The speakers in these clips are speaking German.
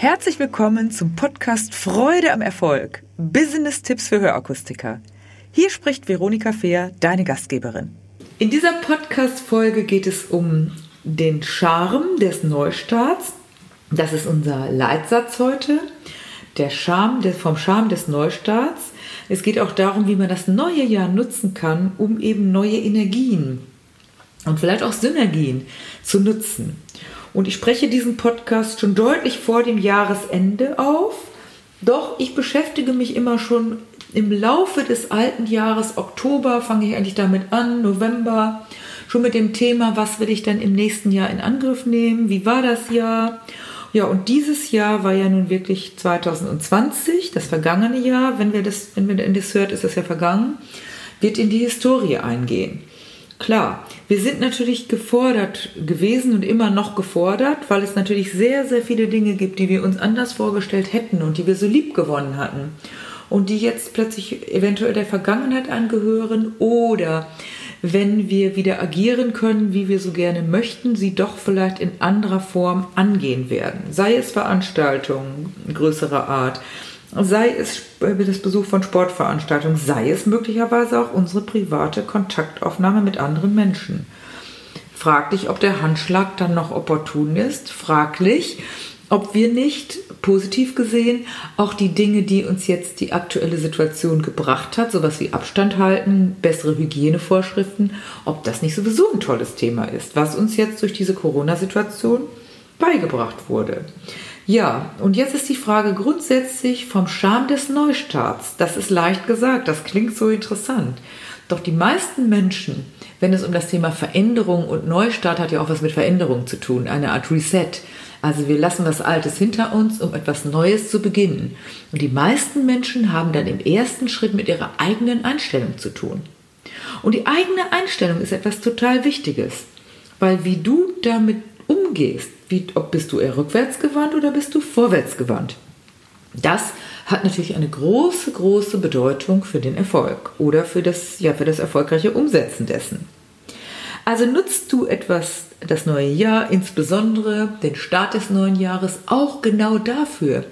Herzlich willkommen zum Podcast Freude am Erfolg. Business-Tipps für Hörakustiker. Hier spricht Veronika Fehr, deine Gastgeberin. In dieser Podcast-Folge geht es um den Charme des Neustarts. Das ist unser Leitsatz heute. Der Charme des, vom Charme des Neustarts. Es geht auch darum, wie man das neue Jahr nutzen kann, um eben neue Energien und vielleicht auch Synergien zu nutzen. Und ich spreche diesen Podcast schon deutlich vor dem Jahresende auf. Doch ich beschäftige mich immer schon im Laufe des alten Jahres, Oktober fange ich eigentlich damit an, November, schon mit dem Thema, was will ich denn im nächsten Jahr in Angriff nehmen, wie war das Jahr? Ja, und dieses Jahr war ja nun wirklich 2020, das vergangene Jahr, wenn wir das, wenn wir das hört, ist das ja vergangen, wird in die Historie eingehen. Klar, wir sind natürlich gefordert gewesen und immer noch gefordert, weil es natürlich sehr, sehr viele Dinge gibt, die wir uns anders vorgestellt hätten und die wir so lieb gewonnen hatten und die jetzt plötzlich eventuell der Vergangenheit angehören oder wenn wir wieder agieren können, wie wir so gerne möchten, sie doch vielleicht in anderer Form angehen werden. Sei es Veranstaltungen größerer Art, sei es das Besuch von Sportveranstaltungen, sei es möglicherweise auch unsere private Kontaktaufnahme mit anderen Menschen. Fraglich, ob der Handschlag dann noch opportun ist. Fraglich, ob wir nicht positiv gesehen auch die Dinge, die uns jetzt die aktuelle Situation gebracht hat, sowas wie Abstand halten, bessere Hygienevorschriften, ob das nicht sowieso ein tolles Thema ist, was uns jetzt durch diese Corona-Situation beigebracht wurde. Ja, und jetzt ist die Frage grundsätzlich vom Charme des Neustarts. Das ist leicht gesagt, das klingt so interessant. Doch die meisten Menschen, wenn es um das Thema Veränderung und Neustart hat ja auch was mit Veränderung zu tun, eine Art Reset. Also wir lassen was Altes hinter uns, um etwas Neues zu beginnen. Und die meisten Menschen haben dann im ersten Schritt mit ihrer eigenen Einstellung zu tun. Und die eigene Einstellung ist etwas total Wichtiges, weil wie du damit umgehst, wie, ob bist du eher rückwärtsgewandt oder bist du vorwärtsgewandt. Das hat natürlich eine große, große Bedeutung für den Erfolg oder für das, ja, für das erfolgreiche Umsetzen dessen. Also nutzt du etwas, das neue Jahr, insbesondere den Start des neuen Jahres, auch genau dafür,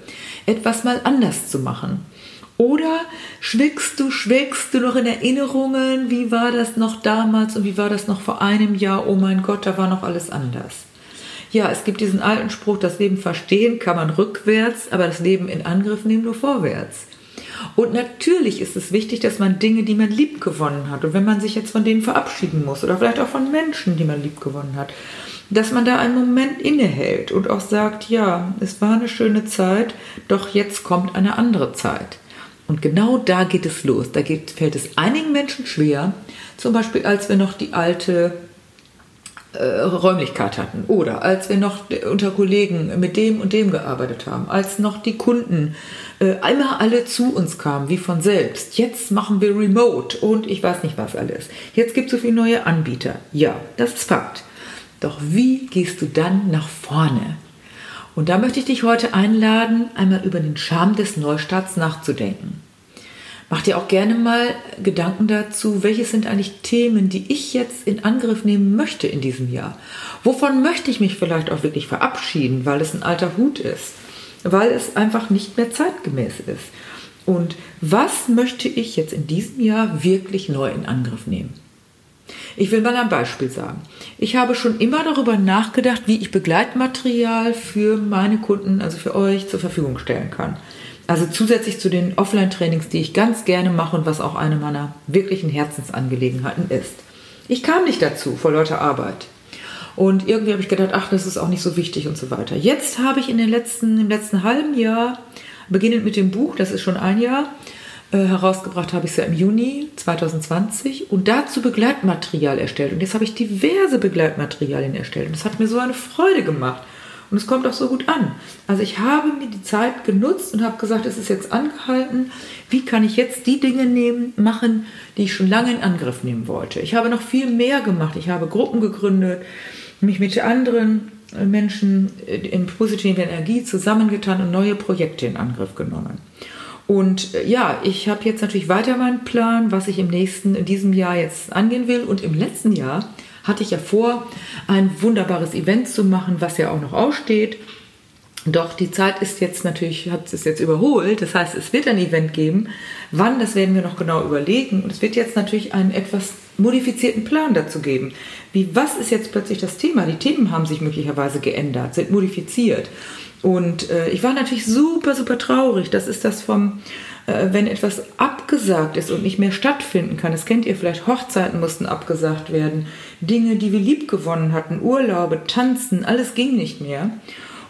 etwas mal anders zu machen. Oder schwickst du, schwelgst du noch in Erinnerungen, wie war das noch damals und wie war das noch vor einem Jahr, oh mein Gott, da war noch alles anders. Ja, es gibt diesen alten Spruch, das Leben verstehen kann man rückwärts, aber das Leben in Angriff nehmen nur vorwärts. Und natürlich ist es wichtig, dass man Dinge, die man lieb gewonnen hat, und wenn man sich jetzt von denen verabschieden muss, oder vielleicht auch von Menschen, die man lieb gewonnen hat, dass man da einen Moment innehält und auch sagt, ja, es war eine schöne Zeit, doch jetzt kommt eine andere Zeit. Und genau da geht es los. Da geht, fällt es einigen Menschen schwer, zum Beispiel als wir noch die alte Räumlichkeit hatten oder als wir noch unter Kollegen mit dem und dem gearbeitet haben, als noch die Kunden äh, einmal alle zu uns kamen, wie von selbst. Jetzt machen wir Remote und ich weiß nicht was alles. Jetzt gibt es so viele neue Anbieter. Ja, das ist Fakt. Doch wie gehst du dann nach vorne? Und da möchte ich dich heute einladen, einmal über den Charme des Neustarts nachzudenken. Mach dir auch gerne mal Gedanken dazu, welches sind eigentlich Themen, die ich jetzt in Angriff nehmen möchte in diesem Jahr. Wovon möchte ich mich vielleicht auch wirklich verabschieden, weil es ein alter Hut ist, weil es einfach nicht mehr zeitgemäß ist. Und was möchte ich jetzt in diesem Jahr wirklich neu in Angriff nehmen? Ich will mal ein Beispiel sagen. Ich habe schon immer darüber nachgedacht, wie ich Begleitmaterial für meine Kunden, also für euch, zur Verfügung stellen kann. Also zusätzlich zu den Offline-Trainings, die ich ganz gerne mache und was auch eine meiner wirklichen Herzensangelegenheiten ist. Ich kam nicht dazu vor lauter Arbeit. Und irgendwie habe ich gedacht, ach, das ist auch nicht so wichtig und so weiter. Jetzt habe ich in den letzten, im letzten halben Jahr, beginnend mit dem Buch, das ist schon ein Jahr, äh, herausgebracht habe ich es ja im Juni 2020 und dazu Begleitmaterial erstellt. Und jetzt habe ich diverse Begleitmaterialien erstellt. Und das hat mir so eine Freude gemacht. Und es kommt auch so gut an. Also ich habe mir die Zeit genutzt und habe gesagt, es ist jetzt angehalten. Wie kann ich jetzt die Dinge nehmen, machen, die ich schon lange in Angriff nehmen wollte? Ich habe noch viel mehr gemacht. Ich habe Gruppen gegründet, mich mit anderen Menschen in positiver Energie zusammengetan und neue Projekte in Angriff genommen. Und äh, ja, ich habe jetzt natürlich weiter meinen Plan, was ich im nächsten, in diesem Jahr jetzt angehen will. Und im letzten Jahr hatte ich ja vor, ein wunderbares Event zu machen, was ja auch noch aussteht. Doch die Zeit ist jetzt natürlich, hat es jetzt überholt. Das heißt, es wird ein Event geben. Wann, das werden wir noch genau überlegen. Und es wird jetzt natürlich einen etwas modifizierten Plan dazu geben. Wie, was ist jetzt plötzlich das Thema? Die Themen haben sich möglicherweise geändert, sind modifiziert. Und äh, ich war natürlich super, super traurig. Das ist das vom, äh, wenn etwas abgesagt ist und nicht mehr stattfinden kann. Das kennt ihr vielleicht, Hochzeiten mussten abgesagt werden. Dinge, die wir lieb gewonnen hatten, Urlaube, Tanzen, alles ging nicht mehr.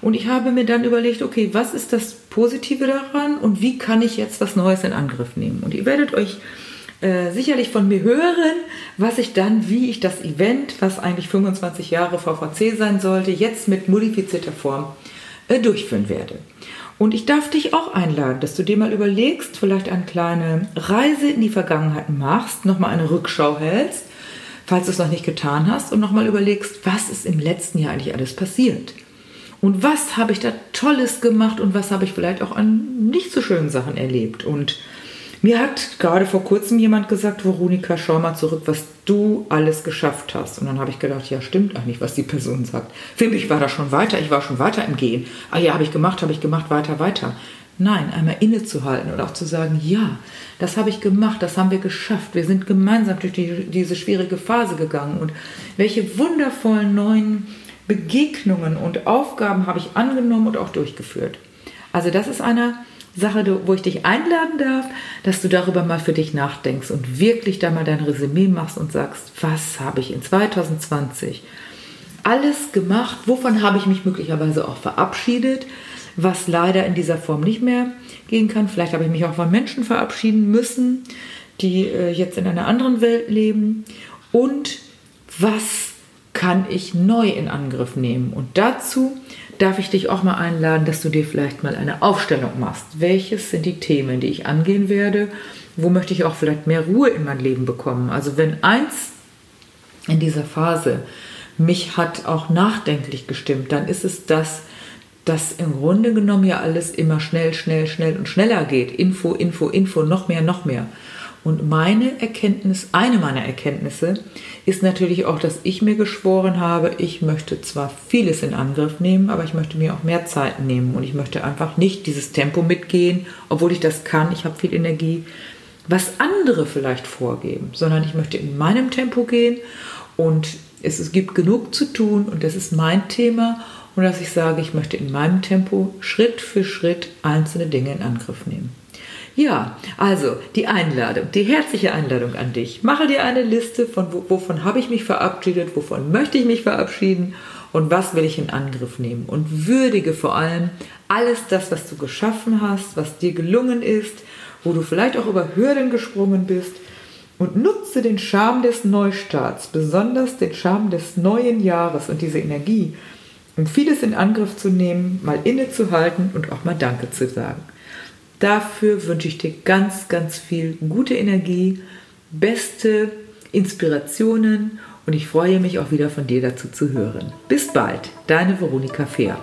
Und ich habe mir dann überlegt, okay, was ist das Positive daran und wie kann ich jetzt was Neues in Angriff nehmen? Und ihr werdet euch äh, sicherlich von mir hören, was ich dann, wie ich das Event, was eigentlich 25 Jahre VVC sein sollte, jetzt mit modifizierter Form äh, durchführen werde. Und ich darf dich auch einladen, dass du dir mal überlegst, vielleicht eine kleine Reise in die Vergangenheit machst, nochmal eine Rückschau hältst, falls du es noch nicht getan hast, und nochmal überlegst, was ist im letzten Jahr eigentlich alles passiert. Und was habe ich da Tolles gemacht und was habe ich vielleicht auch an nicht so schönen Sachen erlebt. Und mir hat gerade vor kurzem jemand gesagt, Veronika, schau mal zurück, was du alles geschafft hast. Und dann habe ich gedacht, ja, stimmt eigentlich, was die Person sagt. Für mich war das schon weiter, ich war schon weiter im Gehen. Ah ja, habe ich gemacht, habe ich gemacht, weiter, weiter. Nein, einmal innezuhalten und auch zu sagen, ja, das habe ich gemacht, das haben wir geschafft. Wir sind gemeinsam durch die, diese schwierige Phase gegangen und welche wundervollen neuen Begegnungen und Aufgaben habe ich angenommen und auch durchgeführt. Also das ist eine Sache, wo ich dich einladen darf, dass du darüber mal für dich nachdenkst und wirklich da mal dein Resümee machst und sagst, was habe ich in 2020 alles gemacht, wovon habe ich mich möglicherweise auch verabschiedet, was leider in dieser Form nicht mehr gehen kann. Vielleicht habe ich mich auch von Menschen verabschieden müssen, die äh, jetzt in einer anderen Welt leben. Und was kann ich neu in Angriff nehmen. Und dazu darf ich dich auch mal einladen, dass du dir vielleicht mal eine Aufstellung machst. Welches sind die Themen, die ich angehen werde? Wo möchte ich auch vielleicht mehr Ruhe in mein Leben bekommen? Also wenn eins in dieser Phase mich hat auch nachdenklich gestimmt, dann ist es das, dass im Grunde genommen ja alles immer schnell, schnell, schnell und schneller geht. Info, Info, Info, noch mehr, noch mehr. Und meine Erkenntnis, eine meiner Erkenntnisse, ist natürlich auch, dass ich mir geschworen habe, ich möchte zwar vieles in Angriff nehmen, aber ich möchte mir auch mehr Zeit nehmen. Und ich möchte einfach nicht dieses Tempo mitgehen, obwohl ich das kann, ich habe viel Energie, was andere vielleicht vorgeben, sondern ich möchte in meinem Tempo gehen. Und es, gibt genug zu tun. Und das ist mein Thema. Und dass ich sage, ich möchte in meinem Tempo Schritt für Schritt einzelne Dinge in Angriff nehmen. Ja, also die Einladung, die herzliche Einladung an dich. Mache dir eine Liste von wovon habe ich mich verabschiedet, wovon möchte ich mich verabschieden und was will ich in Angriff nehmen. Und würdige vor allem alles das, was du geschaffen hast, was dir gelungen ist, wo du vielleicht auch über Hürden gesprungen bist. Und nutze den Charme des Neustarts, besonders den Charme des neuen Jahres und diese Energie, um vieles in Angriff zu nehmen, mal innezuhalten und auch mal Danke zu sagen. Dafür wünsche ich dir ganz, ganz viel gute Energie, beste Inspirationen und ich freue mich auch wieder von dir dazu zu hören. Bis bald, deine Veronika Fehr.